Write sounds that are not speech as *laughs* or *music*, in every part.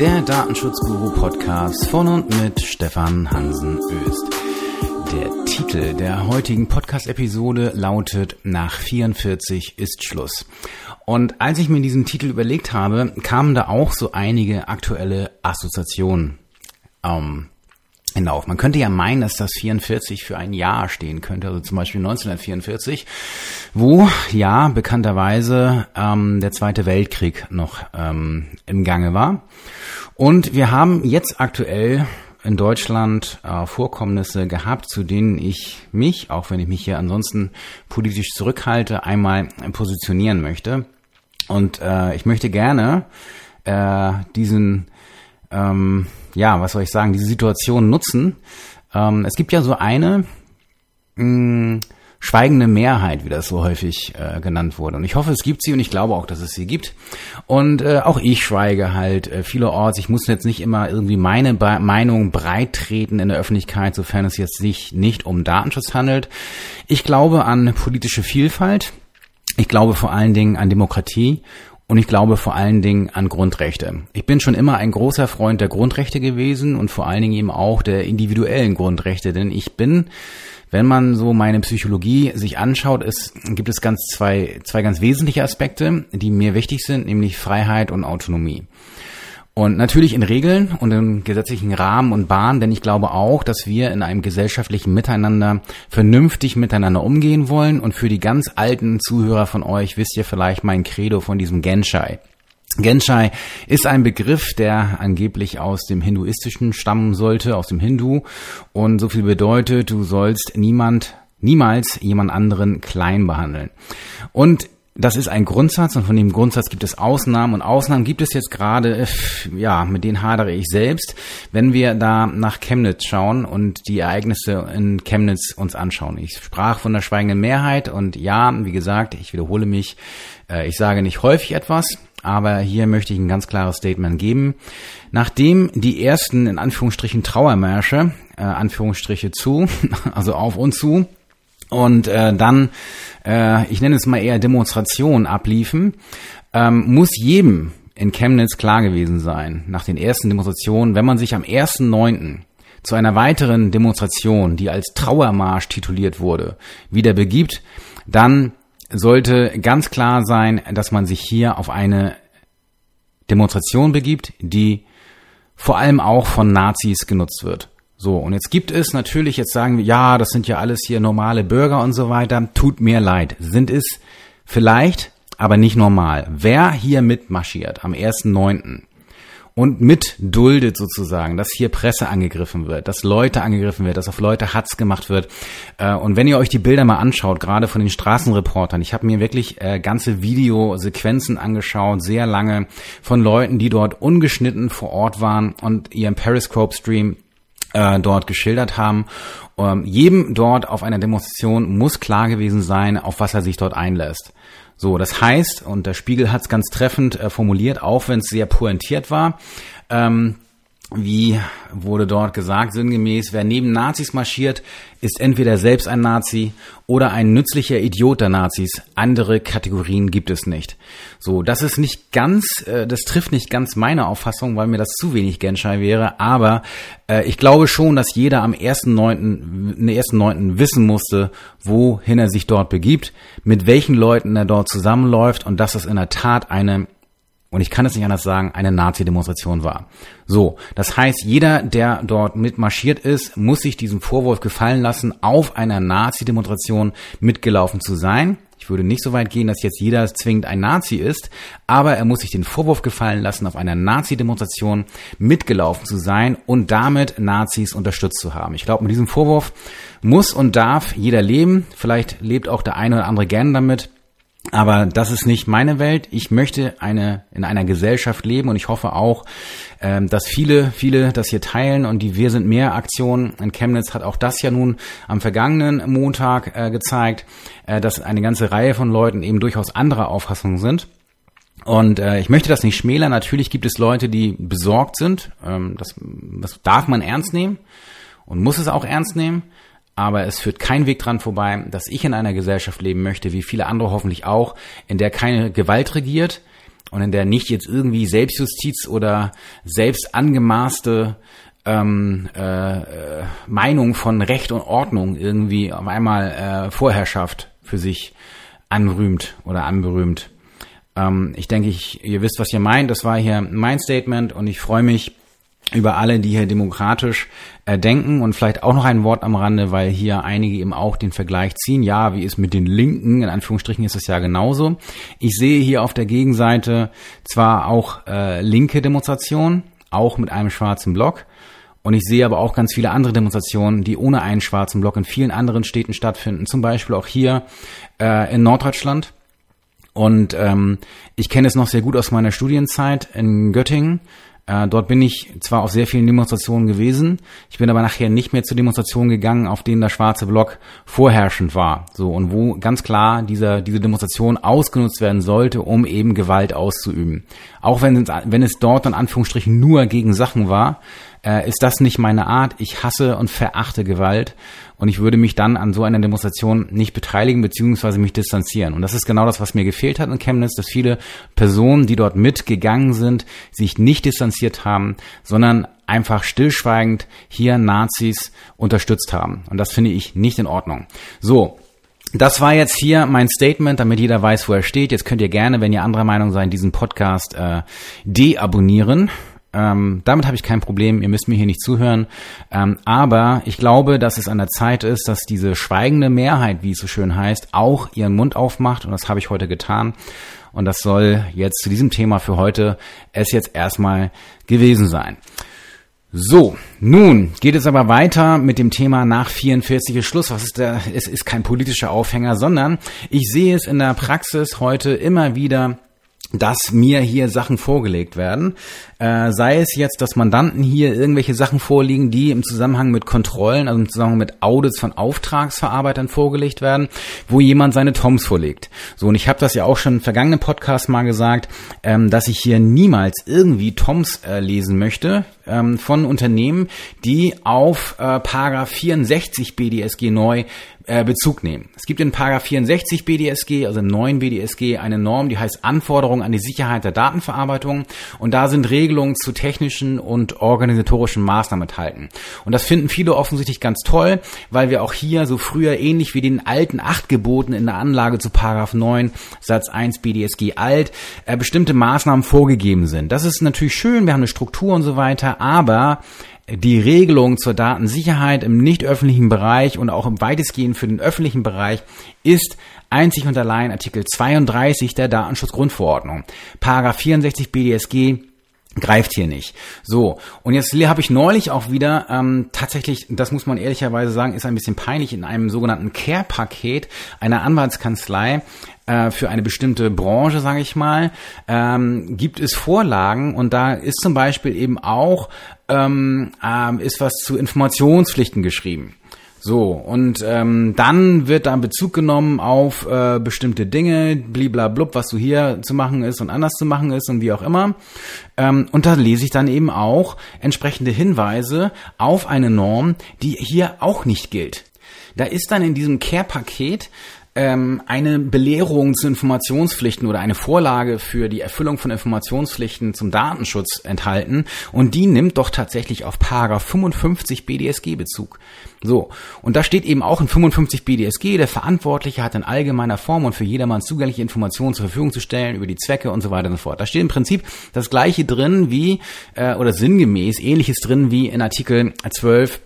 der Datenschutzguru-Podcast von und mit Stefan Hansen Öst. Der Titel der heutigen Podcast-Episode lautet Nach 44 ist Schluss. Und als ich mir diesen Titel überlegt habe, kamen da auch so einige aktuelle Assoziationen ähm, hinauf. Man könnte ja meinen, dass das 44 für ein Jahr stehen könnte, also zum Beispiel 1944, wo ja bekannterweise ähm, der Zweite Weltkrieg noch ähm, im Gange war. Und wir haben jetzt aktuell in Deutschland äh, Vorkommnisse gehabt, zu denen ich mich, auch wenn ich mich hier ansonsten politisch zurückhalte, einmal positionieren möchte. Und äh, ich möchte gerne äh, diesen ähm, ja, was soll ich sagen, diese Situation nutzen. Ähm, es gibt ja so eine mh, mm, schweigende Mehrheit, wie das so häufig äh, genannt wurde. Und ich hoffe, es gibt sie und ich glaube auch, dass es sie gibt. Und äh, auch ich schweige halt äh, vielerorts. Ich muss jetzt nicht immer irgendwie meine Be Meinung breit treten in der Öffentlichkeit, sofern es jetzt sich nicht um Datenschutz handelt. Ich glaube an politische Vielfalt. Ich glaube vor allen Dingen an Demokratie und ich glaube vor allen Dingen an Grundrechte. Ich bin schon immer ein großer Freund der Grundrechte gewesen und vor allen Dingen eben auch der individuellen Grundrechte, denn ich bin wenn man so meine Psychologie sich anschaut, es gibt es ganz zwei, zwei ganz wesentliche Aspekte, die mir wichtig sind, nämlich Freiheit und Autonomie. Und natürlich in Regeln und im gesetzlichen Rahmen und Bahn, denn ich glaube auch, dass wir in einem gesellschaftlichen Miteinander vernünftig miteinander umgehen wollen. Und für die ganz alten Zuhörer von euch wisst ihr vielleicht mein Credo von diesem Genshai. Genshai ist ein Begriff, der angeblich aus dem Hinduistischen stammen sollte, aus dem Hindu. Und so viel bedeutet, du sollst niemand, niemals jemand anderen klein behandeln. Und das ist ein Grundsatz und von dem Grundsatz gibt es Ausnahmen und Ausnahmen gibt es jetzt gerade, äh, ja, mit denen hadere ich selbst, wenn wir da nach Chemnitz schauen und die Ereignisse in Chemnitz uns anschauen. Ich sprach von der schweigenden Mehrheit und ja, wie gesagt, ich wiederhole mich, äh, ich sage nicht häufig etwas, aber hier möchte ich ein ganz klares Statement geben. Nachdem die ersten, in Anführungsstrichen, Trauermärsche, äh, Anführungsstriche zu, *laughs* also auf und zu, und äh, dann, äh, ich nenne es mal eher Demonstration abliefen, ähm, muss jedem in Chemnitz klar gewesen sein, nach den ersten Demonstrationen, wenn man sich am 1.9. zu einer weiteren Demonstration, die als Trauermarsch tituliert wurde, wieder begibt, dann sollte ganz klar sein, dass man sich hier auf eine Demonstration begibt, die vor allem auch von Nazis genutzt wird. So, und jetzt gibt es natürlich, jetzt sagen wir, ja, das sind ja alles hier normale Bürger und so weiter. Tut mir leid. Sind es vielleicht, aber nicht normal. Wer hier mitmarschiert am 1.9. und mitduldet sozusagen, dass hier Presse angegriffen wird, dass Leute angegriffen wird, dass auf Leute Hatz gemacht wird. Äh, und wenn ihr euch die Bilder mal anschaut, gerade von den Straßenreportern, ich habe mir wirklich äh, ganze Videosequenzen angeschaut, sehr lange, von Leuten, die dort ungeschnitten vor Ort waren und ihren Periscope-Stream äh, dort geschildert haben. Ähm, jedem dort auf einer Demonstration muss klar gewesen sein, auf was er sich dort einlässt. So, das heißt, und der Spiegel hat es ganz treffend äh, formuliert, auch wenn es sehr pointiert war, ähm, wie wurde dort gesagt, sinngemäß, wer neben Nazis marschiert, ist entweder selbst ein Nazi oder ein nützlicher Idiot der Nazis. Andere Kategorien gibt es nicht. So, das ist nicht ganz, äh, das trifft nicht ganz meine Auffassung, weil mir das zu wenig Genschei wäre, aber äh, ich glaube schon, dass jeder am 1.9., ersten Neunten wissen musste, wohin er sich dort begibt, mit welchen Leuten er dort zusammenläuft und dass es in der Tat eine und ich kann es nicht anders sagen, eine Nazi-Demonstration war. So, das heißt, jeder, der dort mitmarschiert ist, muss sich diesen Vorwurf gefallen lassen, auf einer Nazi-Demonstration mitgelaufen zu sein. Ich würde nicht so weit gehen, dass jetzt jeder zwingend ein Nazi ist, aber er muss sich den Vorwurf gefallen lassen, auf einer Nazi-Demonstration mitgelaufen zu sein und damit Nazis unterstützt zu haben. Ich glaube, mit diesem Vorwurf muss und darf jeder leben. Vielleicht lebt auch der eine oder andere gern damit. Aber das ist nicht meine Welt. Ich möchte eine, in einer Gesellschaft leben und ich hoffe auch, ähm, dass viele, viele das hier teilen und die Wir sind mehr Aktion in Chemnitz hat auch das ja nun am vergangenen Montag äh, gezeigt, äh, dass eine ganze Reihe von Leuten eben durchaus anderer Auffassung sind. Und äh, ich möchte das nicht schmälern. Natürlich gibt es Leute, die besorgt sind. Ähm, das, das darf man ernst nehmen und muss es auch ernst nehmen aber es führt kein Weg dran vorbei, dass ich in einer Gesellschaft leben möchte, wie viele andere hoffentlich auch, in der keine Gewalt regiert und in der nicht jetzt irgendwie Selbstjustiz oder selbst angemaßte ähm, äh, Meinung von Recht und Ordnung irgendwie auf einmal äh, Vorherrschaft für sich anrühmt oder anberühmt. Ähm, ich denke, ich, ihr wisst, was ihr meint. Das war hier mein Statement und ich freue mich über alle, die hier demokratisch äh, denken und vielleicht auch noch ein Wort am Rande, weil hier einige eben auch den Vergleich ziehen. Ja, wie ist mit den Linken? In Anführungsstrichen ist es ja genauso. Ich sehe hier auf der Gegenseite zwar auch äh, linke Demonstrationen, auch mit einem schwarzen Block. Und ich sehe aber auch ganz viele andere Demonstrationen, die ohne einen schwarzen Block in vielen anderen Städten stattfinden. Zum Beispiel auch hier äh, in Norddeutschland. Und ähm, ich kenne es noch sehr gut aus meiner Studienzeit in Göttingen. Äh, dort bin ich zwar auf sehr vielen Demonstrationen gewesen, ich bin aber nachher nicht mehr zu Demonstrationen gegangen, auf denen der schwarze Block vorherrschend war. So und wo ganz klar dieser, diese Demonstration ausgenutzt werden sollte, um eben Gewalt auszuüben. Auch wenn es, wenn es dort in Anführungsstrichen nur gegen Sachen war, äh, ist das nicht meine Art. Ich hasse und verachte Gewalt und ich würde mich dann an so einer Demonstration nicht beteiligen beziehungsweise mich distanzieren. Und das ist genau das, was mir gefehlt hat in Chemnitz, dass viele Personen, die dort mitgegangen sind, sich nicht distanziert haben, sondern einfach stillschweigend hier Nazis unterstützt haben. Und das finde ich nicht in Ordnung. So, das war jetzt hier mein Statement, damit jeder weiß, wo er steht. Jetzt könnt ihr gerne, wenn ihr anderer Meinung seid, diesen Podcast äh, deabonnieren. Ähm, damit habe ich kein Problem, ihr müsst mir hier nicht zuhören. Ähm, aber ich glaube, dass es an der Zeit ist, dass diese schweigende Mehrheit, wie es so schön heißt, auch ihren Mund aufmacht. Und das habe ich heute getan. Und das soll jetzt zu diesem Thema für heute es jetzt erstmal gewesen sein. So, nun geht es aber weiter mit dem Thema nach 44 ist Schluss. Was ist der? Es ist kein politischer Aufhänger, sondern ich sehe es in der Praxis heute immer wieder dass mir hier Sachen vorgelegt werden. Äh, sei es jetzt, dass Mandanten hier irgendwelche Sachen vorliegen, die im Zusammenhang mit Kontrollen, also im Zusammenhang mit Audits von Auftragsverarbeitern vorgelegt werden, wo jemand seine Toms vorlegt. So, und ich habe das ja auch schon im vergangenen Podcast mal gesagt, ähm, dass ich hier niemals irgendwie Toms äh, lesen möchte ähm, von Unternehmen, die auf äh, Paragraph 64 BDSG neu äh, Bezug nehmen. Es gibt in Paragraph 64 BDSG, also im neuen BDSG, eine Norm, die heißt Anforderungen an die Sicherheit der Datenverarbeitung und da sind Regelungen zu technischen und organisatorischen Maßnahmen enthalten. Und das finden viele offensichtlich ganz toll, weil wir auch hier so früher ähnlich wie den alten acht Geboten in der Anlage zu Paragraph 9 Satz 1 BDSG alt äh, bestimmte Maßnahmen vorgegeben sind. Das ist natürlich schön, wir haben eine Struktur und so weiter, aber die Regelung zur Datensicherheit im nicht öffentlichen Bereich und auch im weitestgehend für den öffentlichen Bereich ist einzig und allein Artikel 32 der Datenschutzgrundverordnung. Paragraph 64 BDSG greift hier nicht. So, und jetzt habe ich neulich auch wieder ähm, tatsächlich, das muss man ehrlicherweise sagen, ist ein bisschen peinlich, in einem sogenannten Care-Paket einer Anwaltskanzlei äh, für eine bestimmte Branche, sage ich mal, ähm, gibt es Vorlagen und da ist zum Beispiel eben auch ähm, ähm, ist was zu Informationspflichten geschrieben. So, und ähm, dann wird da Bezug genommen auf äh, bestimmte Dinge, bliblablub, was so hier zu machen ist und anders zu machen ist und wie auch immer. Ähm, und da lese ich dann eben auch entsprechende Hinweise auf eine Norm, die hier auch nicht gilt. Da ist dann in diesem Care-Paket ähm, eine Belehrung zu Informationspflichten oder eine Vorlage für die Erfüllung von Informationspflichten zum Datenschutz enthalten und die nimmt doch tatsächlich auf Paragraph 55 BDSG Bezug. So, und da steht eben auch in 55 BDSG, der Verantwortliche hat in allgemeiner Form und für jedermann zugängliche Informationen zur Verfügung zu stellen über die Zwecke und so weiter und so fort. Da steht im Prinzip das gleiche drin wie, äh, oder sinngemäß ähnliches drin wie in Artikel 12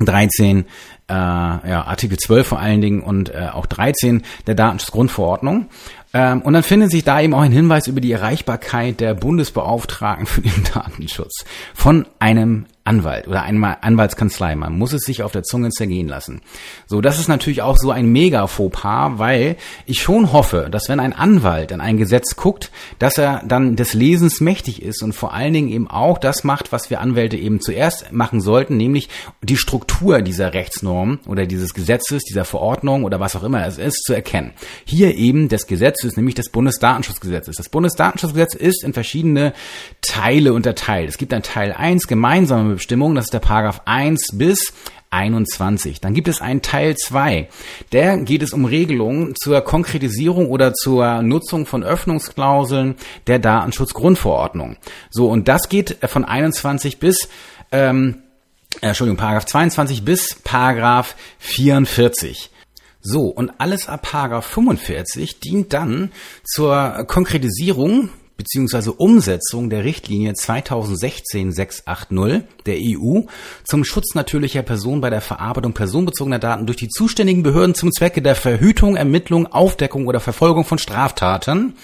13 äh, ja, Artikel 12 vor allen Dingen und äh, auch 13 der Datenschutzgrundverordnung. Ähm, und dann findet sich da eben auch ein Hinweis über die Erreichbarkeit der Bundesbeauftragten für den Datenschutz von einem Anwalt oder einmal Anwaltskanzlei. Man muss es sich auf der Zunge zergehen lassen. So, das ist natürlich auch so ein mega Fauxpas, weil ich schon hoffe, dass wenn ein Anwalt an ein Gesetz guckt, dass er dann des Lesens mächtig ist und vor allen Dingen eben auch das macht, was wir Anwälte eben zuerst machen sollten, nämlich die Struktur dieser Rechtsnorm oder dieses Gesetzes, dieser Verordnung oder was auch immer es ist, zu erkennen. Hier eben des Gesetzes, nämlich des Bundesdatenschutzgesetzes. Das Bundesdatenschutzgesetz ist in verschiedene Teile unterteilt. Es gibt ein Teil 1, gemeinsame Ausnahmebestimmungen, das ist der Paragraph 1 bis 21. Dann gibt es einen Teil 2. Der geht es um Regelungen zur Konkretisierung oder zur Nutzung von Öffnungsklauseln der Datenschutzgrundverordnung. So, und das geht von 21 bis ähm, äh, Entschuldigung, Paragraph 22 bis Paragraph 44. So, und alles ab Paragraph 45 dient dann zur Konkretisierung bzw. Umsetzung der Richtlinie 2016-680 der EU zum Schutz natürlicher Personen bei der Verarbeitung personenbezogener Daten durch die zuständigen Behörden zum Zwecke der Verhütung, Ermittlung, Aufdeckung oder Verfolgung von Straftaten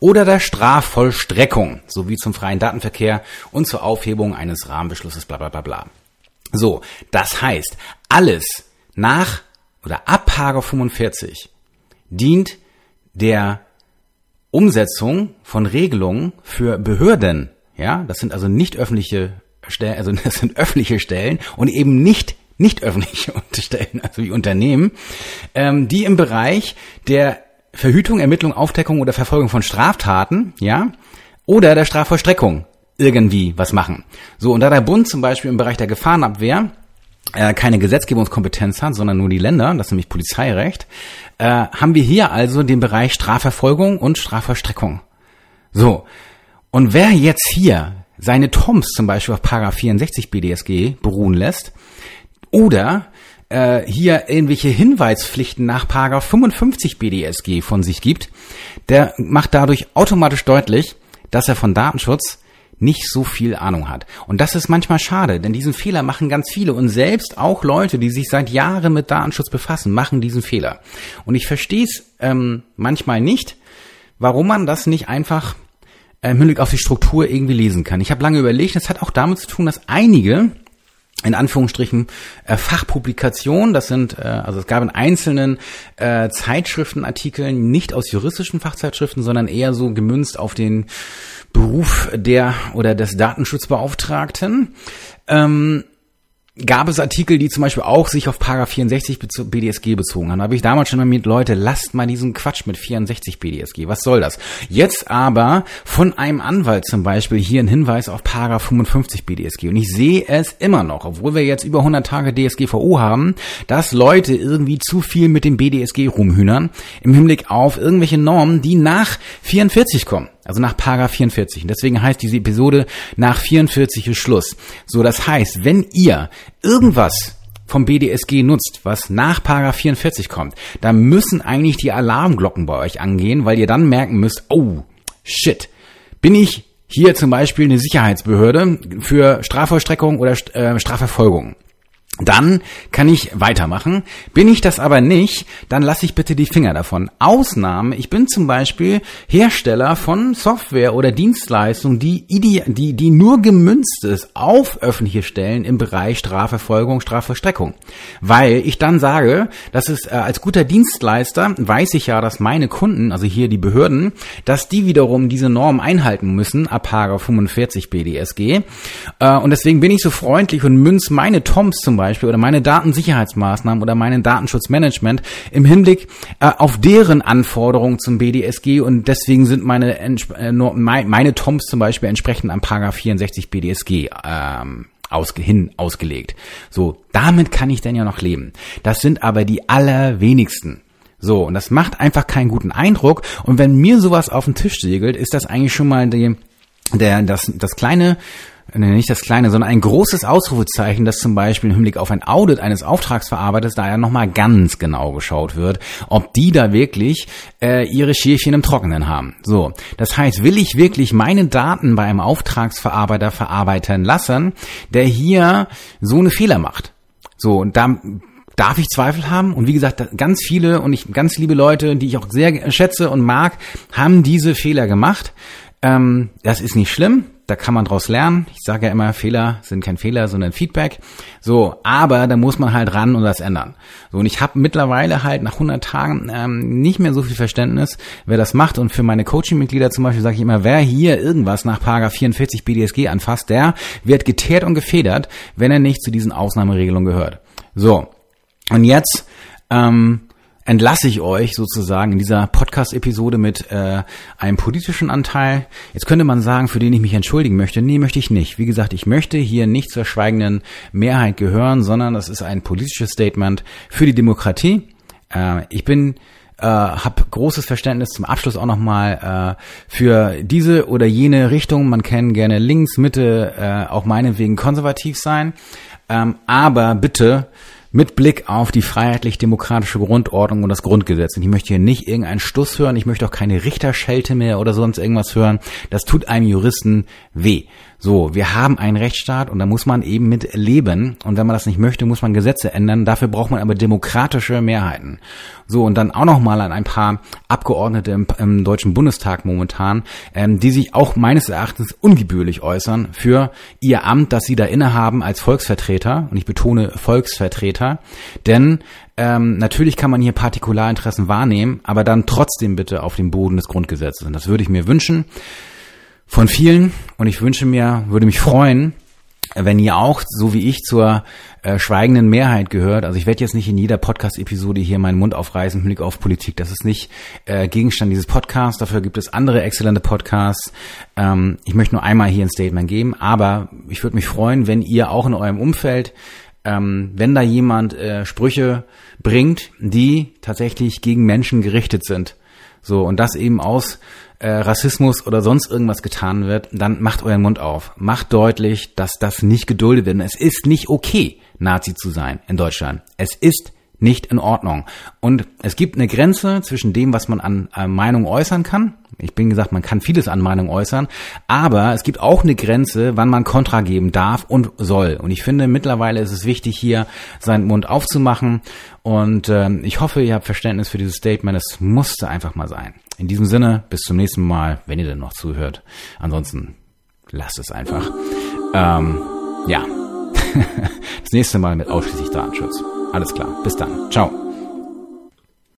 oder der Strafvollstreckung sowie zum freien Datenverkehr und zur Aufhebung eines Rahmenbeschlusses bla bla bla bla. So, das heißt, alles nach oder ab Paragraph 45 dient der Umsetzung von Regelungen für Behörden. Ja, das sind also nicht öffentliche Stellen, also *laughs* das sind öffentliche Stellen und eben nicht nicht öffentliche *laughs* Stellen, also wie Unternehmen, ähm, die im Bereich der Verhütung, Ermittlung, Aufdeckung oder Verfolgung von Straftaten, ja, oder der Strafvollstreckung irgendwie was machen. So, und da der Bund zum Beispiel im Bereich der Gefahrenabwehr keine Gesetzgebungskompetenz hat, sondern nur die Länder, das ist nämlich Polizeirecht, äh, haben wir hier also den Bereich Strafverfolgung und Strafverstreckung. So, und wer jetzt hier seine Toms zum Beispiel auf Paragraph 64 BDSG beruhen lässt oder äh, hier irgendwelche Hinweispflichten nach Paragraph 55 BDSG von sich gibt, der macht dadurch automatisch deutlich, dass er von Datenschutz nicht so viel Ahnung hat. Und das ist manchmal schade, denn diesen Fehler machen ganz viele und selbst auch Leute, die sich seit Jahren mit Datenschutz befassen, machen diesen Fehler. Und ich verstehe es ähm, manchmal nicht, warum man das nicht einfach äh, im Hinblick auf die Struktur irgendwie lesen kann. Ich habe lange überlegt, das hat auch damit zu tun, dass einige in Anführungsstrichen äh, Fachpublikationen. Das sind, äh, also es gab in einzelnen äh, Zeitschriftenartikeln nicht aus juristischen Fachzeitschriften, sondern eher so gemünzt auf den Beruf der oder des Datenschutzbeauftragten. Ähm, gab es Artikel, die zum Beispiel auch sich auf Paragraph 64 BDSG bezogen haben. Da habe ich damals schon mal mit, Leute, lasst mal diesen Quatsch mit 64 BDSG. Was soll das? Jetzt aber von einem Anwalt zum Beispiel hier ein Hinweis auf Paragraph 55 BDSG. Und ich sehe es immer noch, obwohl wir jetzt über 100 Tage DSGVO haben, dass Leute irgendwie zu viel mit dem BDSG rumhühnern im Hinblick auf irgendwelche Normen, die nach 44 kommen. Also nach Paragraph 44. Und deswegen heißt diese Episode nach 44 ist Schluss. So, das heißt, wenn ihr irgendwas vom BDSG nutzt, was nach Paragraph 44 kommt, dann müssen eigentlich die Alarmglocken bei euch angehen, weil ihr dann merken müsst, oh, shit, bin ich hier zum Beispiel eine Sicherheitsbehörde für Strafvollstreckung oder äh, Strafverfolgung dann kann ich weitermachen. Bin ich das aber nicht, dann lasse ich bitte die Finger davon. Ausnahmen, ich bin zum Beispiel Hersteller von Software oder Dienstleistungen, die, die, die nur gemünzt ist auf öffentliche Stellen im Bereich Strafverfolgung, Strafverstreckung. Weil ich dann sage, dass es äh, als guter Dienstleister weiß ich ja, dass meine Kunden, also hier die Behörden, dass die wiederum diese Norm einhalten müssen, ab 45 BDSG. Äh, und deswegen bin ich so freundlich und münz meine Toms zum Beispiel Beispiel oder meine Datensicherheitsmaßnahmen oder meinen Datenschutzmanagement im Hinblick äh, auf deren Anforderungen zum BDSG und deswegen sind meine äh, meine TOMs zum Beispiel entsprechend am Paragraph 64 BDSG ähm, ausge, hin ausgelegt. So, damit kann ich denn ja noch leben. Das sind aber die allerwenigsten. So, und das macht einfach keinen guten Eindruck. Und wenn mir sowas auf den Tisch segelt, ist das eigentlich schon mal die, der, das, das kleine nicht das kleine, sondern ein großes Ausrufezeichen, das zum Beispiel im Hinblick auf ein Audit eines Auftragsverarbeiters da ja nochmal ganz genau geschaut wird, ob die da wirklich äh, ihre Schärfchen im Trockenen haben. So, das heißt, will ich wirklich meine Daten bei einem Auftragsverarbeiter verarbeiten lassen, der hier so eine Fehler macht? So, und da darf ich Zweifel haben. Und wie gesagt, ganz viele und ich, ganz liebe Leute, die ich auch sehr schätze und mag, haben diese Fehler gemacht. Ähm, das ist nicht schlimm da kann man draus lernen. Ich sage ja immer, Fehler sind kein Fehler, sondern Feedback. So, aber da muss man halt ran und das ändern. So, und ich habe mittlerweile halt nach 100 Tagen ähm, nicht mehr so viel Verständnis, wer das macht. Und für meine Coaching-Mitglieder zum Beispiel sage ich immer, wer hier irgendwas nach Paragraph 44 BDSG anfasst, der wird geteert und gefedert, wenn er nicht zu diesen Ausnahmeregelungen gehört. So, und jetzt ähm, entlasse ich euch sozusagen in dieser Podcast-Episode mit äh, einem politischen Anteil. Jetzt könnte man sagen, für den ich mich entschuldigen möchte. Nee, möchte ich nicht. Wie gesagt, ich möchte hier nicht zur schweigenden Mehrheit gehören, sondern das ist ein politisches Statement für die Demokratie. Äh, ich bin äh, habe großes Verständnis zum Abschluss auch nochmal äh, für diese oder jene Richtung. Man kann gerne links, Mitte, äh, auch meinetwegen konservativ sein. Ähm, aber bitte mit Blick auf die freiheitlich-demokratische Grundordnung und das Grundgesetz. Und ich möchte hier nicht irgendeinen Stuss hören, ich möchte auch keine Richterschelte mehr oder sonst irgendwas hören. Das tut einem Juristen weh. So, wir haben einen Rechtsstaat und da muss man eben mit leben. Und wenn man das nicht möchte, muss man Gesetze ändern. Dafür braucht man aber demokratische Mehrheiten. So, und dann auch nochmal an ein paar Abgeordnete im, im Deutschen Bundestag momentan, ähm, die sich auch meines Erachtens ungebührlich äußern für ihr Amt, das sie da innehaben als Volksvertreter. Und ich betone Volksvertreter. Denn ähm, natürlich kann man hier Partikularinteressen wahrnehmen, aber dann trotzdem bitte auf dem Boden des Grundgesetzes. Und das würde ich mir wünschen von vielen und ich wünsche mir, würde mich freuen, wenn ihr auch, so wie ich, zur äh, schweigenden Mehrheit gehört. Also ich werde jetzt nicht in jeder Podcast-Episode hier meinen Mund aufreißen im Blick auf Politik. Das ist nicht äh, Gegenstand dieses Podcasts. Dafür gibt es andere exzellente Podcasts. Ähm, ich möchte nur einmal hier ein Statement geben, aber ich würde mich freuen, wenn ihr auch in eurem Umfeld, ähm, wenn da jemand äh, Sprüche bringt, die tatsächlich gegen Menschen gerichtet sind. So, und das eben aus Rassismus oder sonst irgendwas getan wird, dann macht euren Mund auf. Macht deutlich, dass das nicht geduldet wird. Es ist nicht okay, Nazi zu sein in Deutschland. Es ist nicht in Ordnung. Und es gibt eine Grenze zwischen dem, was man an, an Meinung äußern kann. Ich bin gesagt, man kann vieles an Meinung äußern, aber es gibt auch eine Grenze, wann man Kontra geben darf und soll. Und ich finde, mittlerweile ist es wichtig, hier seinen Mund aufzumachen. Und äh, ich hoffe, ihr habt Verständnis für dieses Statement. Es musste einfach mal sein. In diesem Sinne, bis zum nächsten Mal, wenn ihr denn noch zuhört. Ansonsten lasst es einfach. Ähm, ja, *laughs* das nächste Mal mit ausschließlich Datenschutz. Alles klar, bis dann. Ciao.